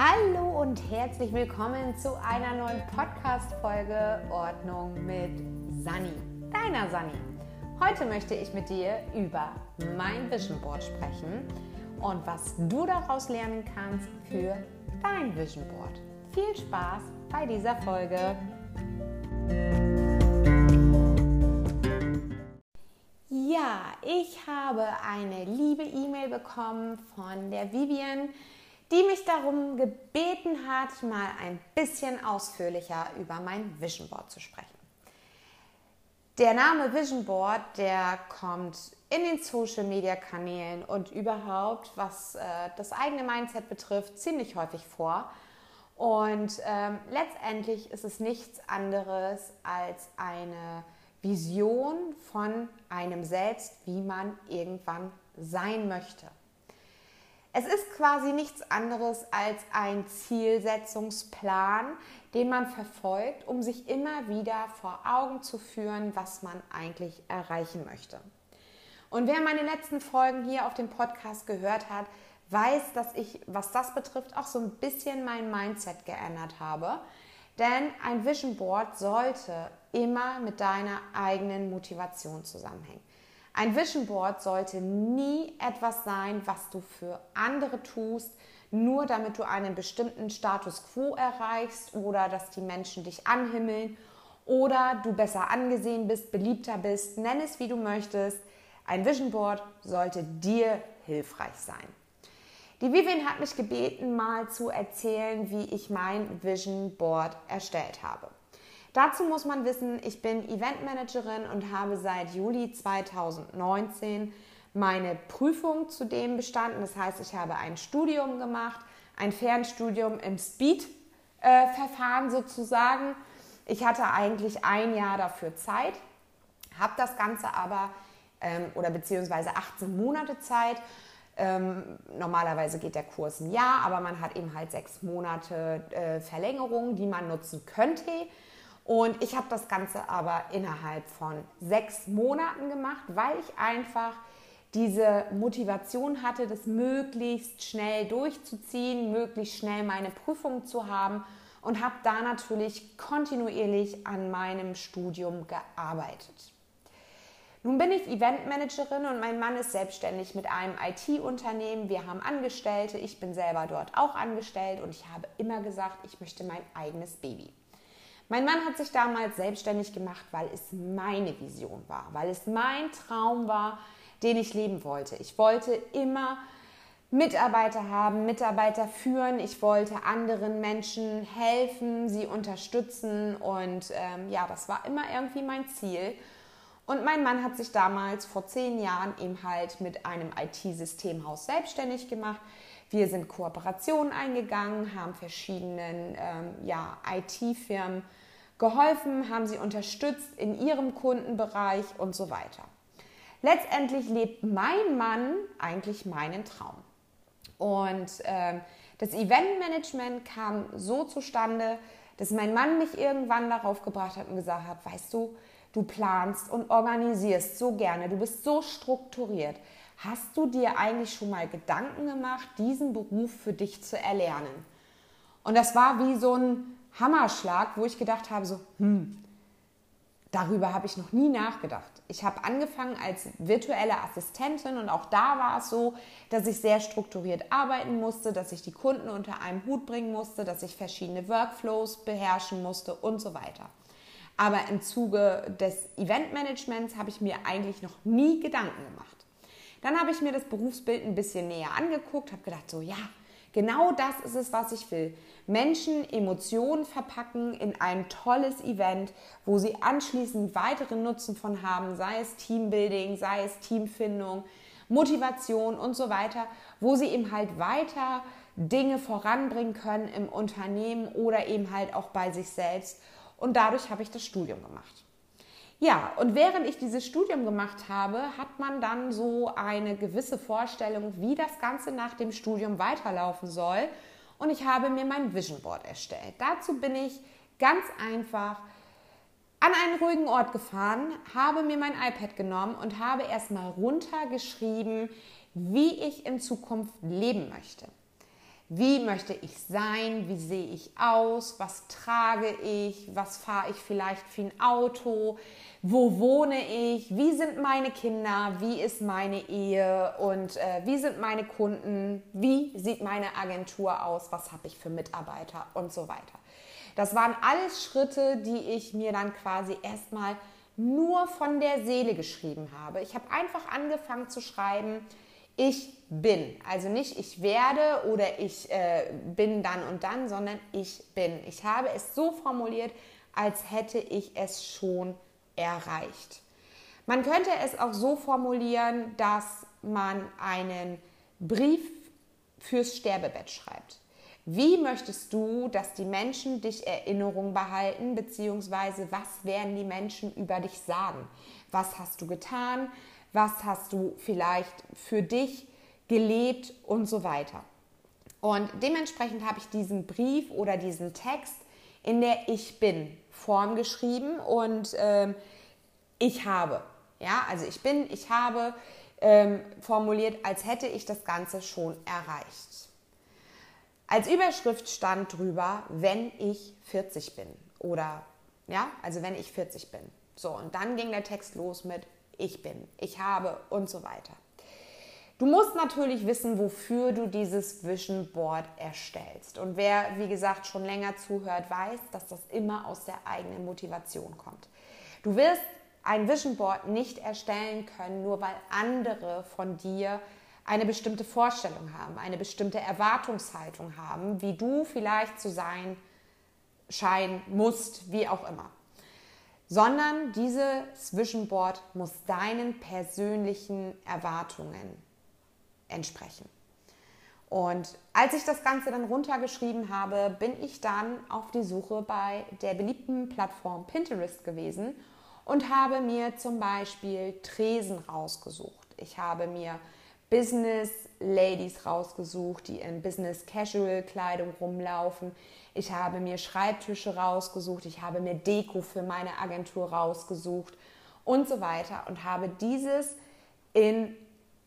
Hallo und herzlich willkommen zu einer neuen Podcast-Folge Ordnung mit Sani, deiner Sani. Heute möchte ich mit dir über mein Vision Board sprechen und was du daraus lernen kannst für dein Vision Board. Viel Spaß bei dieser Folge. Ja, ich habe eine liebe E-Mail bekommen von der Vivian, die mich darum gebeten hat, mal ein bisschen ausführlicher über mein Vision Board zu sprechen. Der Name Vision Board, der kommt in den Social Media Kanälen und überhaupt, was äh, das eigene Mindset betrifft, ziemlich häufig vor. Und ähm, letztendlich ist es nichts anderes als eine Vision von einem selbst, wie man irgendwann sein möchte. Es ist quasi nichts anderes als ein Zielsetzungsplan, den man verfolgt, um sich immer wieder vor Augen zu führen, was man eigentlich erreichen möchte. Und wer meine letzten Folgen hier auf dem Podcast gehört hat, weiß, dass ich, was das betrifft, auch so ein bisschen mein Mindset geändert habe. Denn ein Vision Board sollte immer mit deiner eigenen Motivation zusammenhängen. Ein Vision Board sollte nie etwas sein, was du für andere tust, nur damit du einen bestimmten Status quo erreichst oder dass die Menschen dich anhimmeln oder du besser angesehen bist, beliebter bist, nenn es wie du möchtest. Ein Vision Board sollte dir hilfreich sein. Die Vivian hat mich gebeten, mal zu erzählen, wie ich mein Vision Board erstellt habe. Dazu muss man wissen, ich bin Eventmanagerin und habe seit Juli 2019 meine Prüfung zu dem bestanden. Das heißt, ich habe ein Studium gemacht, ein Fernstudium im Speed-Verfahren sozusagen. Ich hatte eigentlich ein Jahr dafür Zeit, habe das Ganze aber, ähm, oder beziehungsweise 18 Monate Zeit. Ähm, normalerweise geht der Kurs ein Jahr, aber man hat eben halt sechs Monate äh, Verlängerung, die man nutzen könnte. Und ich habe das Ganze aber innerhalb von sechs Monaten gemacht, weil ich einfach diese Motivation hatte, das möglichst schnell durchzuziehen, möglichst schnell meine Prüfung zu haben und habe da natürlich kontinuierlich an meinem Studium gearbeitet. Nun bin ich Eventmanagerin und mein Mann ist selbstständig mit einem IT-Unternehmen. Wir haben Angestellte, ich bin selber dort auch angestellt und ich habe immer gesagt, ich möchte mein eigenes Baby. Mein Mann hat sich damals selbstständig gemacht, weil es meine Vision war, weil es mein Traum war, den ich leben wollte. Ich wollte immer Mitarbeiter haben, Mitarbeiter führen. Ich wollte anderen Menschen helfen, sie unterstützen und ähm, ja, das war immer irgendwie mein Ziel. Und mein Mann hat sich damals vor zehn Jahren eben halt mit einem IT-Systemhaus selbstständig gemacht. Wir sind Kooperationen eingegangen, haben verschiedenen ähm, ja, IT-Firmen geholfen, haben sie unterstützt in ihrem Kundenbereich und so weiter. Letztendlich lebt mein Mann eigentlich meinen Traum. Und ähm, das Eventmanagement kam so zustande, dass mein Mann mich irgendwann darauf gebracht hat und gesagt hat, weißt du, du planst und organisierst so gerne, du bist so strukturiert. Hast du dir eigentlich schon mal Gedanken gemacht, diesen Beruf für dich zu erlernen? Und das war wie so ein Hammerschlag, wo ich gedacht habe, so, hm, darüber habe ich noch nie nachgedacht. Ich habe angefangen als virtuelle Assistentin und auch da war es so, dass ich sehr strukturiert arbeiten musste, dass ich die Kunden unter einem Hut bringen musste, dass ich verschiedene Workflows beherrschen musste und so weiter. Aber im Zuge des Eventmanagements habe ich mir eigentlich noch nie Gedanken gemacht. Dann habe ich mir das Berufsbild ein bisschen näher angeguckt, habe gedacht, so ja, genau das ist es, was ich will. Menschen Emotionen verpacken in ein tolles Event, wo sie anschließend weiteren Nutzen von haben, sei es Teambuilding, sei es Teamfindung, Motivation und so weiter, wo sie eben halt weiter Dinge voranbringen können im Unternehmen oder eben halt auch bei sich selbst und dadurch habe ich das Studium gemacht. Ja, und während ich dieses Studium gemacht habe, hat man dann so eine gewisse Vorstellung, wie das Ganze nach dem Studium weiterlaufen soll. Und ich habe mir mein Vision Board erstellt. Dazu bin ich ganz einfach an einen ruhigen Ort gefahren, habe mir mein iPad genommen und habe erstmal runtergeschrieben, wie ich in Zukunft leben möchte Wie möchte ich sein? Wie sehe ich aus? Was trage ich? Was fahre ich vielleicht für ein Auto? Wo wohne ich? Wie sind meine Kinder? Wie ist meine Ehe? Und äh, wie sind meine Kunden? Wie sieht meine Agentur aus? Was habe ich für Mitarbeiter? Und so weiter. Das waren alles Schritte, die ich mir dann quasi erstmal nur von der Seele geschrieben habe. Ich habe einfach angefangen zu schreiben, ich bin. Also nicht ich werde oder ich äh, bin dann und dann, sondern ich bin. Ich habe es so formuliert, als hätte ich es schon erreicht. Man könnte es auch so formulieren, dass man einen Brief fürs Sterbebett schreibt. Wie möchtest du, dass die Menschen dich Erinnerung behalten, beziehungsweise was werden die Menschen über dich sagen? Was hast du getan? Was hast du vielleicht für dich gelebt und so weiter. Und dementsprechend habe ich diesen Brief oder diesen Text in der Ich bin Form geschrieben und ähm, ich habe. Ja, also ich bin, ich habe ähm, formuliert, als hätte ich das Ganze schon erreicht. Als Überschrift stand drüber, wenn ich 40 bin. Oder ja, also wenn ich 40 bin. So, und dann ging der Text los mit ich bin, ich habe und so weiter. Du musst natürlich wissen, wofür du dieses Vision Board erstellst. Und wer, wie gesagt, schon länger zuhört, weiß, dass das immer aus der eigenen Motivation kommt. Du wirst ein Vision Board nicht erstellen können, nur weil andere von dir eine bestimmte Vorstellung haben, eine bestimmte Erwartungshaltung haben, wie du vielleicht zu sein scheinen musst, wie auch immer. Sondern dieses Vision Board muss deinen persönlichen Erwartungen entsprechen. Und als ich das Ganze dann runtergeschrieben habe, bin ich dann auf die Suche bei der beliebten Plattform Pinterest gewesen und habe mir zum Beispiel Tresen rausgesucht. Ich habe mir Business Ladies rausgesucht, die in Business Casual Kleidung rumlaufen. Ich habe mir Schreibtische rausgesucht, ich habe mir Deko für meine Agentur rausgesucht und so weiter und habe dieses in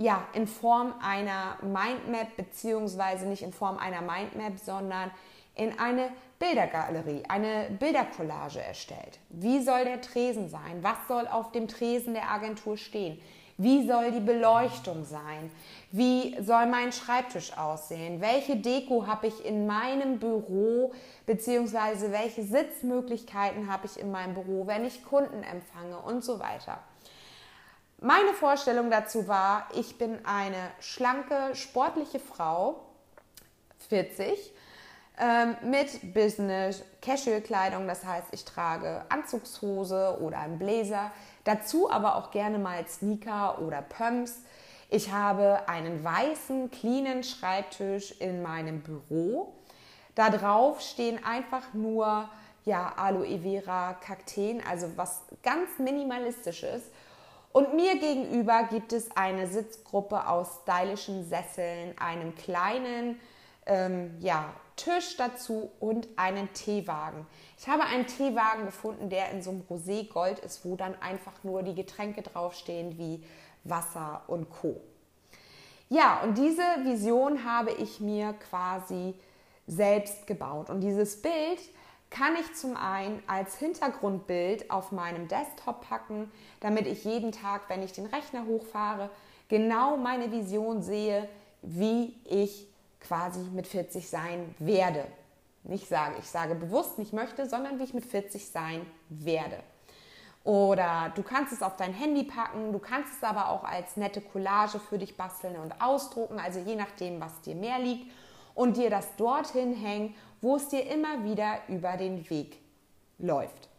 ja, in Form einer Mindmap, beziehungsweise nicht in Form einer Mindmap, sondern in eine Bildergalerie, eine Bildercollage erstellt. Wie soll der Tresen sein? Was soll auf dem Tresen der Agentur stehen? Wie soll die Beleuchtung sein? Wie soll mein Schreibtisch aussehen? Welche Deko habe ich in meinem Büro, beziehungsweise welche Sitzmöglichkeiten habe ich in meinem Büro, wenn ich Kunden empfange und so weiter. Meine Vorstellung dazu war, ich bin eine schlanke, sportliche Frau, 40, ähm, mit Business, Casual-Kleidung, das heißt, ich trage Anzugshose oder einen Blazer, dazu aber auch gerne mal Sneaker oder Pumps. Ich habe einen weißen, cleanen Schreibtisch in meinem Büro. Da drauf stehen einfach nur ja, Aloe Vera, Kakteen, also was ganz minimalistisches. Und mir gegenüber gibt es eine Sitzgruppe aus stylischen Sesseln, einem kleinen ähm, ja, Tisch dazu und einen Teewagen. Ich habe einen Teewagen gefunden, der in so einem Rosé-Gold ist, wo dann einfach nur die Getränke draufstehen wie Wasser und Co. Ja, und diese Vision habe ich mir quasi selbst gebaut. Und dieses Bild kann ich zum einen als Hintergrundbild auf meinem Desktop packen, damit ich jeden Tag, wenn ich den Rechner hochfahre, genau meine Vision sehe, wie ich quasi mit 40 sein werde. Nicht sage, ich sage bewusst nicht möchte, sondern wie ich mit 40 sein werde. Oder du kannst es auf dein Handy packen, du kannst es aber auch als nette Collage für dich basteln und ausdrucken, also je nachdem, was dir mehr liegt und dir das dorthin hängen, wo es dir immer wieder über den Weg läuft.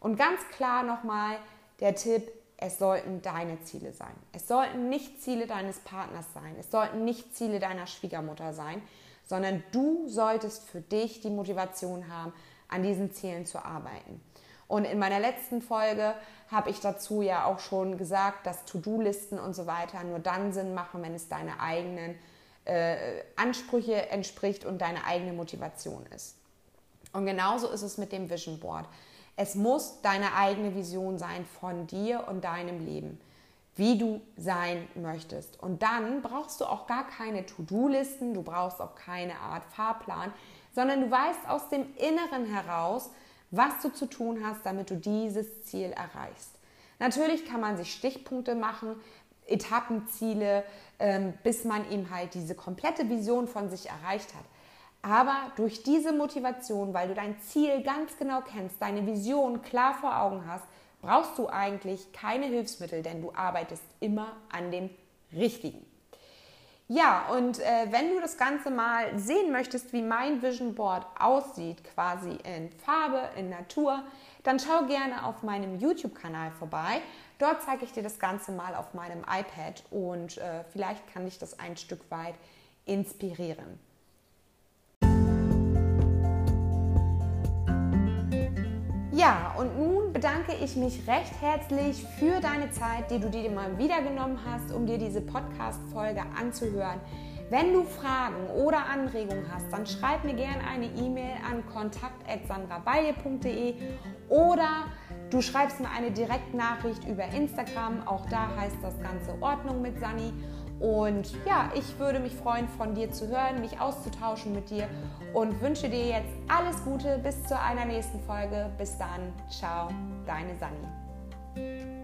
Und ganz klar nochmal der Tipp, es sollten deine Ziele sein. Es sollten nicht Ziele deines Partners sein. Es sollten nicht Ziele deiner Schwiegermutter sein, sondern du solltest für dich die Motivation haben, an diesen Zielen zu arbeiten. Und in meiner letzten Folge habe ich dazu ja auch schon gesagt, dass To-Do-Listen und so weiter nur dann Sinn machen, wenn es deine eigenen äh, Ansprüche entspricht und deine eigene Motivation ist. Und genauso ist es mit dem Vision Board. Es muss deine eigene Vision sein von dir und deinem Leben. wie du sein möchtest. Und dann brauchst du auch gar keine To-Do-Listen, du brauchst auch keine Art Fahrplan, sondern du weißt aus dem Inneren heraus, was du zu tun hast, damit du dieses Ziel erreichst. Natürlich kann man sich Stichpunkte machen, Etappenziele, ähm, bis man eben halt diese komplette Vision von sich erreicht hat. Aber durch diese Motivation, weil du dein Ziel ganz genau kennst, deine Vision klar vor Augen hast, brauchst du eigentlich keine Hilfsmittel, denn du arbeitest immer an dem Richtigen. Ja, und äh, wenn du das Ganze mal sehen möchtest, wie mein Vision Board aussieht, quasi in Farbe, in Natur, dann schau gerne auf meinem YouTube-Kanal vorbei. Dort zeige ich dir das Ganze mal auf meinem iPad und äh, vielleicht kann dich das ein Stück weit inspirieren. Ja, und nun bedanke ich mich recht herzlich für deine Zeit, die du dir mal wieder genommen hast, um dir diese Podcast-Folge anzuhören. Wenn du Fragen oder Anregungen hast, dann schreib mir gerne eine E-Mail an kontakt.sandrabaye.de oder du schreibst mir eine Direktnachricht über Instagram. Auch da heißt das Ganze Ordnung mit Sani. Und ja, ich würde mich freuen, von dir zu hören, mich auszutauschen mit dir und wünsche dir jetzt alles Gute bis zu einer nächsten Folge. Bis dann, ciao, deine Sani.